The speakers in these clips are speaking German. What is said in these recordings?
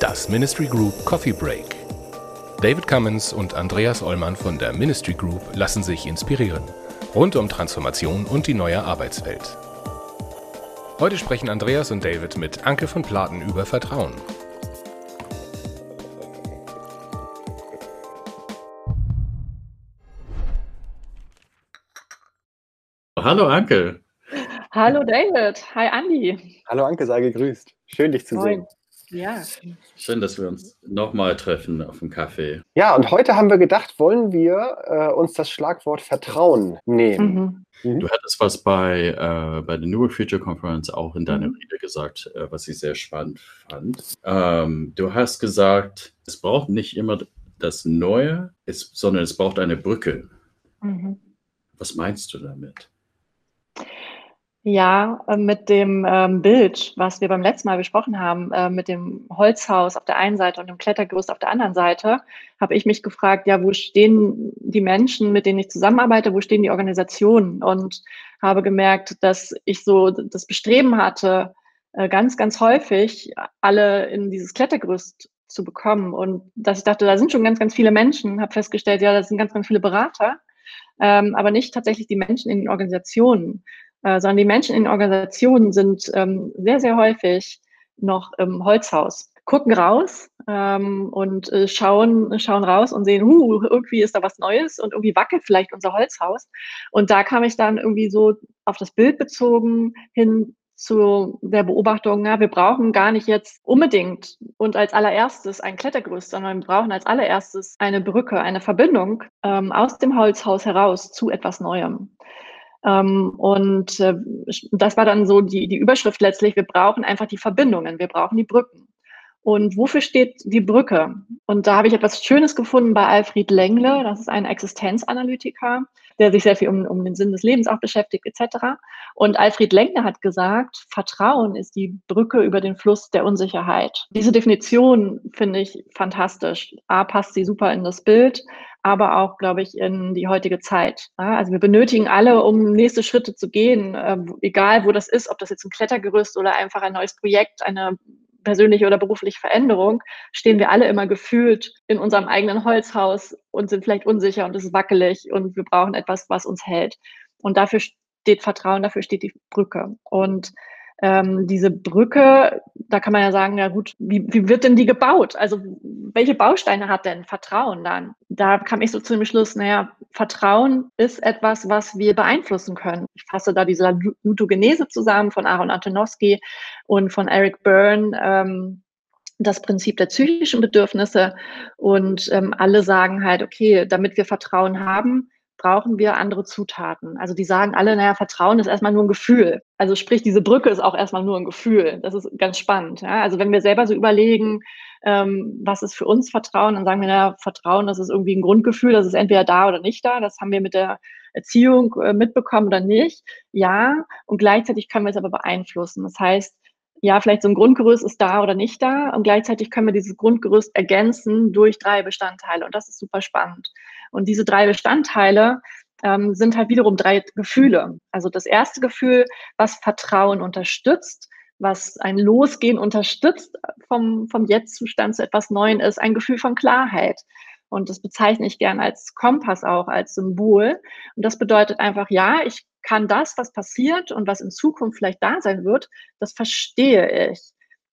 Das Ministry Group Coffee Break. David Cummins und Andreas Ollmann von der Ministry Group lassen sich inspirieren. Rund um Transformation und die neue Arbeitswelt. Heute sprechen Andreas und David mit Anke von Platen über Vertrauen. Hallo Anke. Hallo David. Hi Andi. Hallo Anke, sei gegrüßt. Schön, dich zu Moin. sehen. Ja. Schön, dass wir uns nochmal treffen auf dem Kaffee. Ja, und heute haben wir gedacht, wollen wir äh, uns das Schlagwort Vertrauen nehmen. Mhm. Mhm. Du hattest was bei, äh, bei der New Future Conference auch in deiner mhm. Rede gesagt, äh, was ich sehr spannend fand. Ähm, du hast gesagt, es braucht nicht immer das Neue, es, sondern es braucht eine Brücke. Mhm. Was meinst du damit? Ja, äh, mit dem ähm, Bild, was wir beim letzten Mal besprochen haben, äh, mit dem Holzhaus auf der einen Seite und dem Klettergerüst auf der anderen Seite, habe ich mich gefragt, ja, wo stehen die Menschen, mit denen ich zusammenarbeite, wo stehen die Organisationen? Und habe gemerkt, dass ich so das Bestreben hatte, äh, ganz, ganz häufig alle in dieses Klettergerüst zu bekommen. Und dass ich dachte, da sind schon ganz, ganz viele Menschen, habe festgestellt, ja, das sind ganz, ganz viele Berater, ähm, aber nicht tatsächlich die Menschen in den Organisationen äh, sondern die Menschen in Organisationen sind ähm, sehr, sehr häufig noch im Holzhaus, gucken raus ähm, und äh, schauen, schauen raus und sehen, huh, irgendwie ist da was Neues und irgendwie wackelt vielleicht unser Holzhaus. Und da kam ich dann irgendwie so auf das Bild bezogen hin zu der Beobachtung, ja, wir brauchen gar nicht jetzt unbedingt und als allererstes ein Klettergerüst, sondern wir brauchen als allererstes eine Brücke, eine Verbindung ähm, aus dem Holzhaus heraus zu etwas Neuem. Ähm, und äh, das war dann so die, die Überschrift letztlich, wir brauchen einfach die Verbindungen, wir brauchen die Brücken. Und wofür steht die Brücke? Und da habe ich etwas Schönes gefunden bei Alfred Lengle, das ist ein Existenzanalytiker, der sich sehr viel um, um den Sinn des Lebens auch beschäftigt, etc. Und Alfred Lengle hat gesagt, Vertrauen ist die Brücke über den Fluss der Unsicherheit. Diese Definition finde ich fantastisch. A, passt sie super in das Bild, aber auch, glaube ich, in die heutige Zeit. Also wir benötigen alle, um nächste Schritte zu gehen, ähm, egal wo das ist, ob das jetzt ein Klettergerüst oder einfach ein neues Projekt, eine persönliche oder berufliche Veränderung, stehen wir alle immer gefühlt in unserem eigenen Holzhaus und sind vielleicht unsicher und es ist wackelig und wir brauchen etwas, was uns hält. Und dafür steht Vertrauen, dafür steht die Brücke. Und ähm, diese Brücke, da kann man ja sagen, ja gut, wie, wie wird denn die gebaut? Also welche Bausteine hat denn Vertrauen dann? Da kam ich so zu dem Schluss, naja, Vertrauen ist etwas, was wir beeinflussen können. Ich fasse da diese Lutogenese zusammen von Aaron Antonowski und von Eric Byrne. Ähm, das Prinzip der psychischen Bedürfnisse und ähm, alle sagen halt, okay, damit wir Vertrauen haben, brauchen wir andere Zutaten. Also die sagen alle, naja, Vertrauen ist erstmal nur ein Gefühl. Also sprich, diese Brücke ist auch erstmal nur ein Gefühl. Das ist ganz spannend. Ja? Also wenn wir selber so überlegen, ähm, was ist für uns Vertrauen, dann sagen wir, naja, Vertrauen, das ist irgendwie ein Grundgefühl, das ist entweder da oder nicht da. Das haben wir mit der Erziehung äh, mitbekommen oder nicht. Ja, und gleichzeitig können wir es aber beeinflussen. Das heißt, ja, vielleicht so ein Grundgerüst ist da oder nicht da und gleichzeitig können wir dieses Grundgerüst ergänzen durch drei Bestandteile und das ist super spannend. Und diese drei Bestandteile ähm, sind halt wiederum drei Gefühle. Also das erste Gefühl, was Vertrauen unterstützt, was ein Losgehen unterstützt vom, vom Jetzt-Zustand zu etwas Neuem ist, ein Gefühl von Klarheit. Und das bezeichne ich gern als Kompass auch, als Symbol. Und das bedeutet einfach, ja, ich kann das, was passiert und was in Zukunft vielleicht da sein wird, das verstehe ich.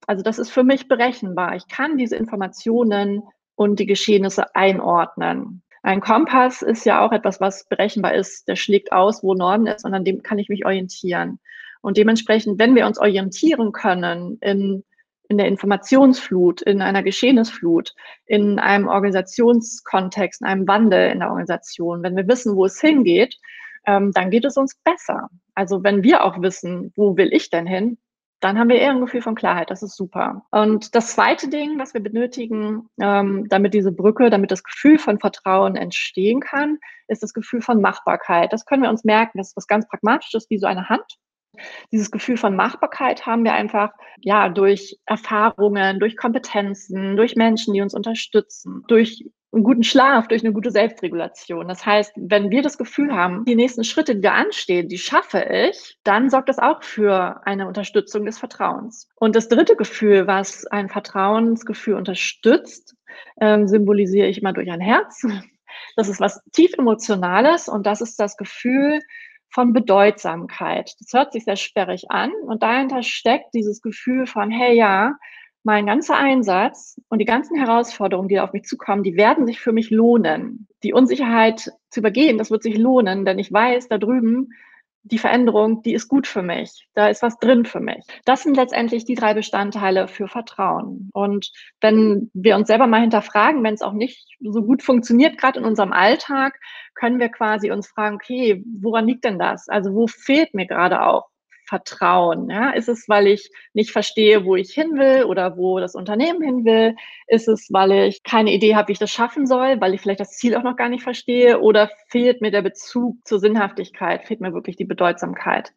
Also das ist für mich berechenbar. Ich kann diese Informationen und die Geschehnisse einordnen. Ein Kompass ist ja auch etwas, was berechenbar ist. Der schlägt aus, wo Norden ist und an dem kann ich mich orientieren. Und dementsprechend, wenn wir uns orientieren können in in der Informationsflut, in einer Geschehnisflut, in einem Organisationskontext, in einem Wandel in der Organisation, wenn wir wissen, wo es hingeht, ähm, dann geht es uns besser. Also wenn wir auch wissen, wo will ich denn hin, dann haben wir eher ein Gefühl von Klarheit. Das ist super. Und das zweite Ding, was wir benötigen, ähm, damit diese Brücke, damit das Gefühl von Vertrauen entstehen kann, ist das Gefühl von Machbarkeit. Das können wir uns merken. Das ist was ganz Pragmatisches, wie so eine Hand. Dieses Gefühl von Machbarkeit haben wir einfach ja durch Erfahrungen, durch Kompetenzen, durch Menschen, die uns unterstützen, durch einen guten Schlaf, durch eine gute Selbstregulation. Das heißt, wenn wir das Gefühl haben, die nächsten Schritte, die da anstehen, die schaffe ich, dann sorgt das auch für eine Unterstützung des Vertrauens. Und das dritte Gefühl, was ein Vertrauensgefühl unterstützt, ähm, symbolisiere ich mal durch ein Herz. Das ist was tief emotionales und das ist das Gefühl von Bedeutsamkeit. Das hört sich sehr sperrig an und dahinter steckt dieses Gefühl von, hey ja, mein ganzer Einsatz und die ganzen Herausforderungen, die auf mich zukommen, die werden sich für mich lohnen. Die Unsicherheit zu übergehen, das wird sich lohnen, denn ich weiß, da drüben die Veränderung, die ist gut für mich. Da ist was drin für mich. Das sind letztendlich die drei Bestandteile für Vertrauen. Und wenn wir uns selber mal hinterfragen, wenn es auch nicht so gut funktioniert, gerade in unserem Alltag, können wir quasi uns fragen, okay, woran liegt denn das? Also wo fehlt mir gerade auch Vertrauen? Ja? Ist es, weil ich nicht verstehe, wo ich hin will oder wo das Unternehmen hin will? Ist es, weil ich keine Idee habe, wie ich das schaffen soll, weil ich vielleicht das Ziel auch noch gar nicht verstehe? Oder fehlt mir der Bezug zur Sinnhaftigkeit? Fehlt mir wirklich die Bedeutsamkeit?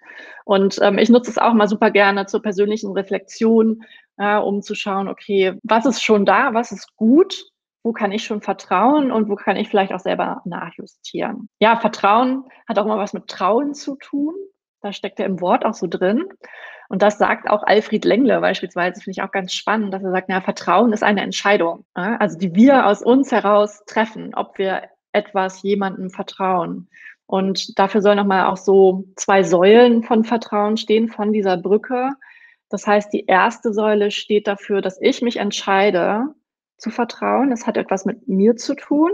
Und ähm, ich nutze es auch mal super gerne zur persönlichen Reflexion, äh, um zu schauen, okay, was ist schon da? Was ist gut? wo kann ich schon vertrauen und wo kann ich vielleicht auch selber nachjustieren. Ja, Vertrauen hat auch immer was mit Trauen zu tun. Da steckt er im Wort auch so drin. Und das sagt auch Alfred Lengle beispielsweise, finde ich auch ganz spannend, dass er sagt, na, Vertrauen ist eine Entscheidung, also die wir aus uns heraus treffen, ob wir etwas jemandem vertrauen. Und dafür sollen nochmal auch so zwei Säulen von Vertrauen stehen, von dieser Brücke. Das heißt, die erste Säule steht dafür, dass ich mich entscheide zu vertrauen. Das hat etwas mit mir zu tun,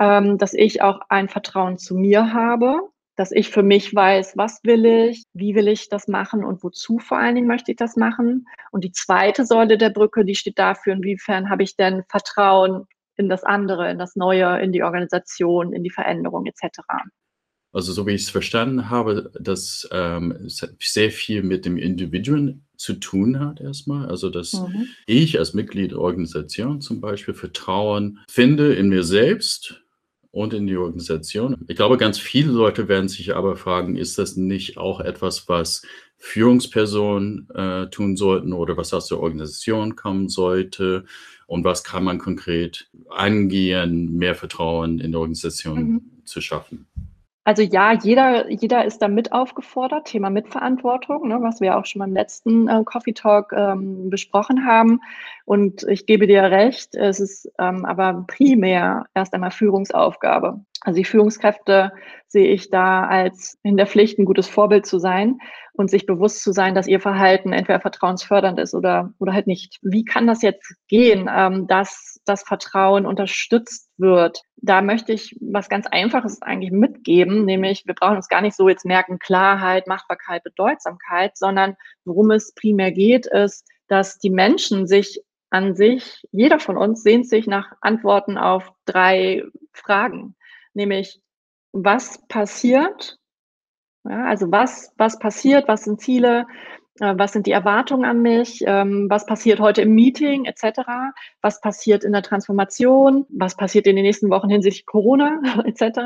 ähm, dass ich auch ein Vertrauen zu mir habe dass ich für mich weiß, was will ich, wie will ich das machen und wozu vor allen Dingen möchte ich das machen. Und die zweite Säule der Brücke, die steht dafür, inwiefern habe ich denn Vertrauen in das andere, in das Neue, in die Organisation, in die Veränderung etc. Also so wie ich es verstanden habe, dass ähm, es sehr viel mit dem Individuum zu tun hat erstmal. Also dass mhm. ich als Mitglied der Organisation zum Beispiel Vertrauen finde in mir selbst und in die Organisation. Ich glaube, ganz viele Leute werden sich aber fragen, ist das nicht auch etwas, was Führungspersonen äh, tun sollten oder was aus der Organisation kommen sollte? Und was kann man konkret angehen, mehr Vertrauen in der Organisation mhm. zu schaffen? Also ja, jeder, jeder ist da mit aufgefordert, Thema Mitverantwortung, ne, was wir auch schon beim letzten äh, Coffee Talk ähm, besprochen haben. Und ich gebe dir recht, es ist ähm, aber primär erst einmal Führungsaufgabe. Also die Führungskräfte sehe ich da als in der Pflicht, ein gutes Vorbild zu sein und sich bewusst zu sein, dass ihr Verhalten entweder vertrauensfördernd ist oder, oder halt nicht. Wie kann das jetzt gehen, ähm, dass das Vertrauen unterstützt wird? Da möchte ich was ganz Einfaches eigentlich mitgeben, nämlich wir brauchen uns gar nicht so jetzt merken, Klarheit, Machbarkeit, Bedeutsamkeit, sondern worum es primär geht, ist, dass die Menschen sich an sich, jeder von uns sehnt sich nach Antworten auf drei Fragen, nämlich was passiert, ja, also was, was passiert, was sind Ziele, was sind die Erwartungen an mich, ähm, was passiert heute im Meeting etc., was passiert in der Transformation, was passiert in den nächsten Wochen hinsichtlich Corona etc.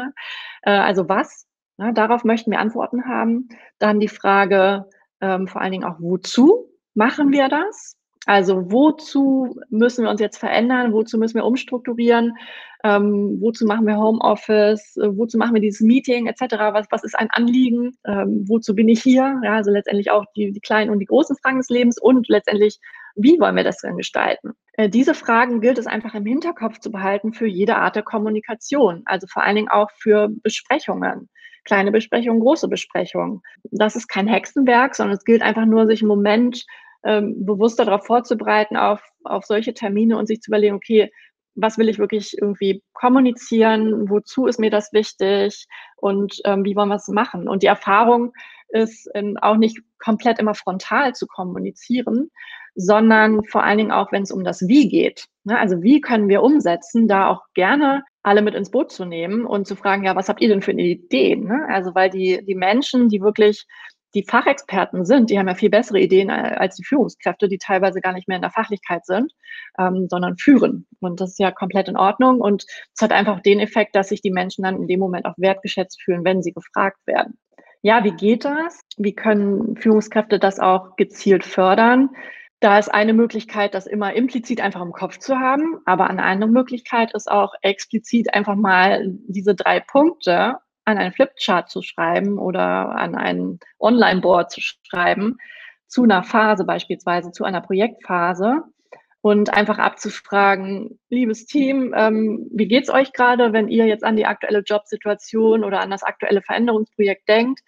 Äh, also was, darauf möchten wir Antworten haben. Dann die Frage ähm, vor allen Dingen auch, wozu machen wir das? Also wozu müssen wir uns jetzt verändern? Wozu müssen wir umstrukturieren? Ähm, wozu machen wir Homeoffice? Äh, wozu machen wir dieses Meeting etc.? Was, was ist ein Anliegen? Ähm, wozu bin ich hier? Ja, also letztendlich auch die, die kleinen und die großen Fragen des Lebens und letztendlich, wie wollen wir das denn gestalten? Äh, diese Fragen gilt es einfach im Hinterkopf zu behalten für jede Art der Kommunikation, also vor allen Dingen auch für Besprechungen kleine Besprechungen, große Besprechungen. Das ist kein Hexenwerk, sondern es gilt einfach nur, sich im Moment ähm, bewusster darauf vorzubereiten, auf, auf solche Termine und sich zu überlegen, okay, was will ich wirklich irgendwie kommunizieren, wozu ist mir das wichtig und ähm, wie wollen wir es machen. Und die Erfahrung ist ähm, auch nicht komplett immer frontal zu kommunizieren, sondern vor allen Dingen auch, wenn es um das Wie geht. Ne? Also wie können wir umsetzen, da auch gerne alle mit ins Boot zu nehmen und zu fragen, ja, was habt ihr denn für Ideen? Ne? Also weil die, die Menschen, die wirklich die Fachexperten sind, die haben ja viel bessere Ideen äh, als die Führungskräfte, die teilweise gar nicht mehr in der Fachlichkeit sind, ähm, sondern führen. Und das ist ja komplett in Ordnung. Und es hat einfach den Effekt, dass sich die Menschen dann in dem Moment auch wertgeschätzt fühlen, wenn sie gefragt werden. Ja, wie geht das? Wie können Führungskräfte das auch gezielt fördern? Da ist eine Möglichkeit, das immer implizit einfach im Kopf zu haben, aber eine andere Möglichkeit ist auch explizit einfach mal diese drei Punkte an einen Flipchart zu schreiben oder an ein Online-Board zu schreiben, zu einer Phase beispielsweise, zu einer Projektphase und einfach abzufragen, liebes Team, ähm, wie geht's euch gerade, wenn ihr jetzt an die aktuelle Jobsituation oder an das aktuelle Veränderungsprojekt denkt?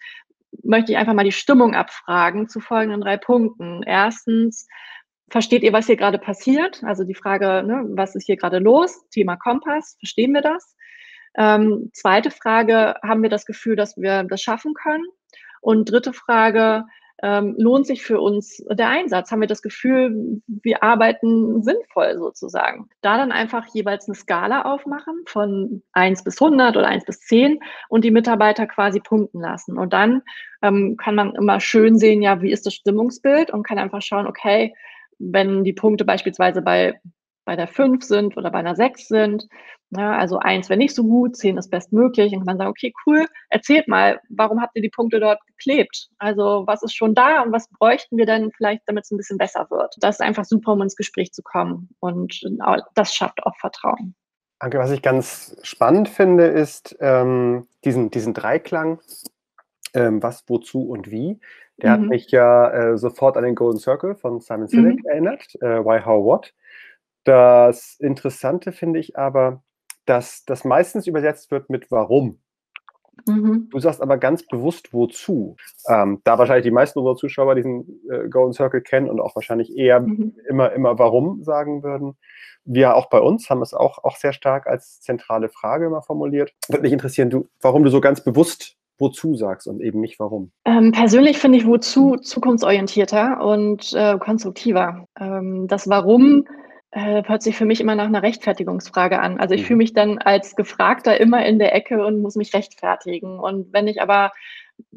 Möchte ich einfach mal die Stimmung abfragen zu folgenden drei Punkten. Erstens, versteht ihr, was hier gerade passiert? Also die Frage, ne, was ist hier gerade los? Thema Kompass, verstehen wir das? Ähm, zweite Frage, haben wir das Gefühl, dass wir das schaffen können? Und dritte Frage, ähm, lohnt sich für uns der Einsatz? Haben wir das Gefühl, wir arbeiten sinnvoll sozusagen? Da dann einfach jeweils eine Skala aufmachen von 1 bis 100 oder 1 bis 10 und die Mitarbeiter quasi punkten lassen. Und dann ähm, kann man immer schön sehen, ja, wie ist das Stimmungsbild und kann einfach schauen, okay, wenn die Punkte beispielsweise bei bei der 5 sind oder bei einer 6 sind. Ja, also 1 wäre nicht so gut, 10 ist bestmöglich. Und kann man sagen, okay, cool, erzählt mal, warum habt ihr die Punkte dort geklebt? Also was ist schon da und was bräuchten wir denn vielleicht, damit es ein bisschen besser wird? Das ist einfach super, um ins Gespräch zu kommen. Und das schafft auch Vertrauen. Anke, was ich ganz spannend finde, ist ähm, diesen, diesen Dreiklang, ähm, was, wozu und wie. Der mhm. hat mich ja äh, sofort an den Golden Circle von Simon Sinek mhm. erinnert, äh, Why, How, What. Das Interessante finde ich aber, dass das meistens übersetzt wird mit warum. Mhm. Du sagst aber ganz bewusst wozu. Ähm, da wahrscheinlich die meisten unserer Zuschauer diesen äh, Golden Circle kennen und auch wahrscheinlich eher mhm. immer, immer warum sagen würden. Wir auch bei uns haben es auch, auch sehr stark als zentrale Frage immer formuliert. Würde mich interessieren, du, warum du so ganz bewusst wozu sagst und eben nicht warum. Ähm, persönlich finde ich wozu zukunftsorientierter und äh, konstruktiver. Ähm, das Warum äh, hört sich für mich immer nach einer Rechtfertigungsfrage an. Also ich mhm. fühle mich dann als Gefragter immer in der Ecke und muss mich rechtfertigen. Und wenn ich aber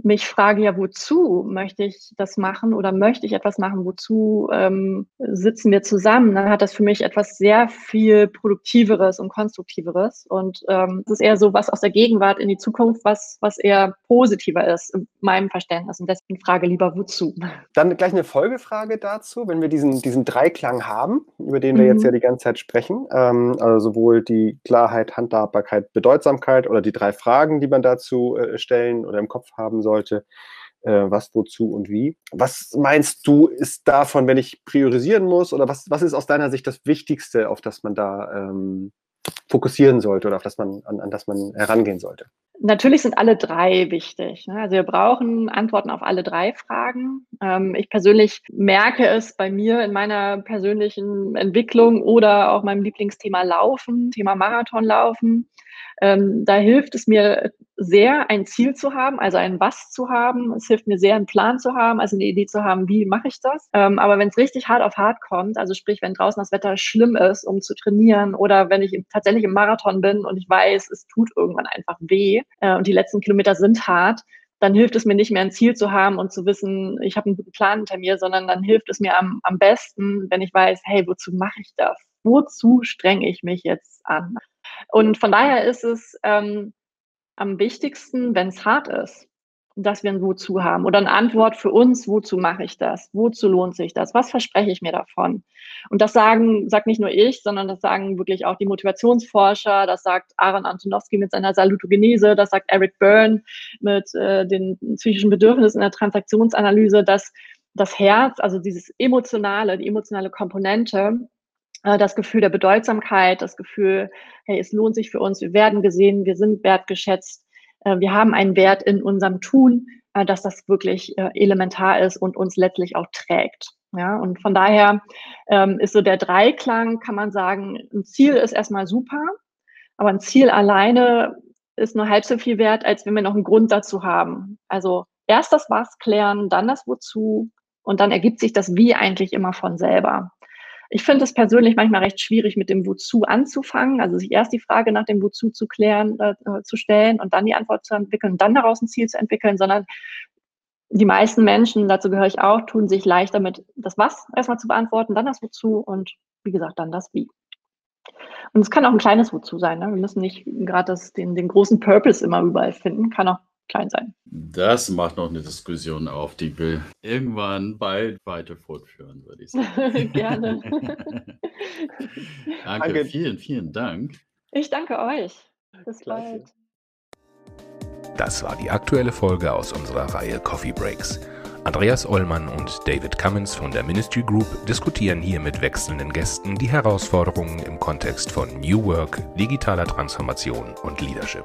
mich frage, ja, wozu möchte ich das machen oder möchte ich etwas machen, wozu ähm, sitzen wir zusammen, dann hat das für mich etwas sehr viel Produktiveres und Konstruktiveres. Und ähm, es ist eher so was aus der Gegenwart in die Zukunft, was, was eher positiver ist, in meinem Verständnis. Und deswegen frage lieber, wozu. Dann gleich eine Folgefrage dazu, wenn wir diesen, diesen Dreiklang haben, über den wir mhm. jetzt ja die ganze Zeit sprechen, ähm, also sowohl die Klarheit, Handhabbarkeit, Bedeutsamkeit oder die drei Fragen, die man dazu äh, stellen oder im Kopf haben sollte, äh, was, wozu und wie. Was meinst du, ist davon, wenn ich priorisieren muss, oder was, was ist aus deiner Sicht das Wichtigste, auf das man da ähm, fokussieren sollte oder auf das man, an, an das man herangehen sollte? Natürlich sind alle drei wichtig. Ne? Also wir brauchen Antworten auf alle drei Fragen. Ähm, ich persönlich merke es bei mir in meiner persönlichen Entwicklung oder auch meinem Lieblingsthema Laufen, Thema Marathonlaufen. Ähm, da hilft es mir sehr, ein Ziel zu haben, also ein Was zu haben. Es hilft mir sehr, einen Plan zu haben, also eine Idee zu haben, wie mache ich das. Ähm, aber wenn es richtig hart auf hart kommt, also sprich, wenn draußen das Wetter schlimm ist, um zu trainieren oder wenn ich tatsächlich im Marathon bin und ich weiß, es tut irgendwann einfach weh äh, und die letzten Kilometer sind hart, dann hilft es mir nicht mehr ein Ziel zu haben und zu wissen, ich habe einen guten Plan hinter mir, sondern dann hilft es mir am, am besten, wenn ich weiß, hey, wozu mache ich das? Wozu strenge ich mich jetzt an? Und von daher ist es ähm, am wichtigsten, wenn es hart ist, dass wir ein Wozu haben oder eine Antwort für uns, wozu mache ich das? Wozu lohnt sich das? Was verspreche ich mir davon? Und das sagen, sagt nicht nur ich, sondern das sagen wirklich auch die Motivationsforscher, das sagt Aaron Antonowski mit seiner Salutogenese, das sagt Eric Byrne mit äh, den psychischen Bedürfnissen in der Transaktionsanalyse, dass das Herz, also dieses emotionale, die emotionale Komponente, das Gefühl der Bedeutsamkeit, das Gefühl, hey, es lohnt sich für uns, wir werden gesehen, wir sind wertgeschätzt, äh, wir haben einen Wert in unserem Tun, äh, dass das wirklich elementar ist und uns letztlich auch trägt. Ja, und von daher ähm, ist so der Dreiklang, kann man sagen, ein Ziel ist erstmal super, aber ein Ziel alleine ist nur halb so viel wert, als wenn wir noch einen Grund dazu haben. Also erst das Was klären, dann das Wozu und dann ergibt sich das Wie eigentlich immer von selber. Ich finde es persönlich manchmal recht schwierig, mit dem Wozu anzufangen, also sich erst die Frage nach dem Wozu zu klären, äh, äh, zu stellen und dann die Antwort zu entwickeln dann daraus ein Ziel zu entwickeln, sondern die meisten Menschen, dazu gehöre ich auch, tun sich leicht damit, das Was erstmal zu beantworten, dann das Wozu und wie gesagt, dann das Wie. Und es kann auch ein kleines Wozu sein. Ne? Wir müssen nicht gerade den, den großen Purpose immer überall finden. Kann auch klein sein. Das macht noch eine Diskussion auf, die wir irgendwann bald weiter fortführen, würde ich sagen. Gerne. danke, Danke. vielen, vielen Dank. Ich danke euch. Bis Gleiche. bald. Das war die aktuelle Folge aus unserer Reihe Coffee Breaks. Andreas Ollmann und David Cummins von der Ministry Group diskutieren hier mit wechselnden Gästen die Herausforderungen im Kontext von New Work, digitaler Transformation und Leadership.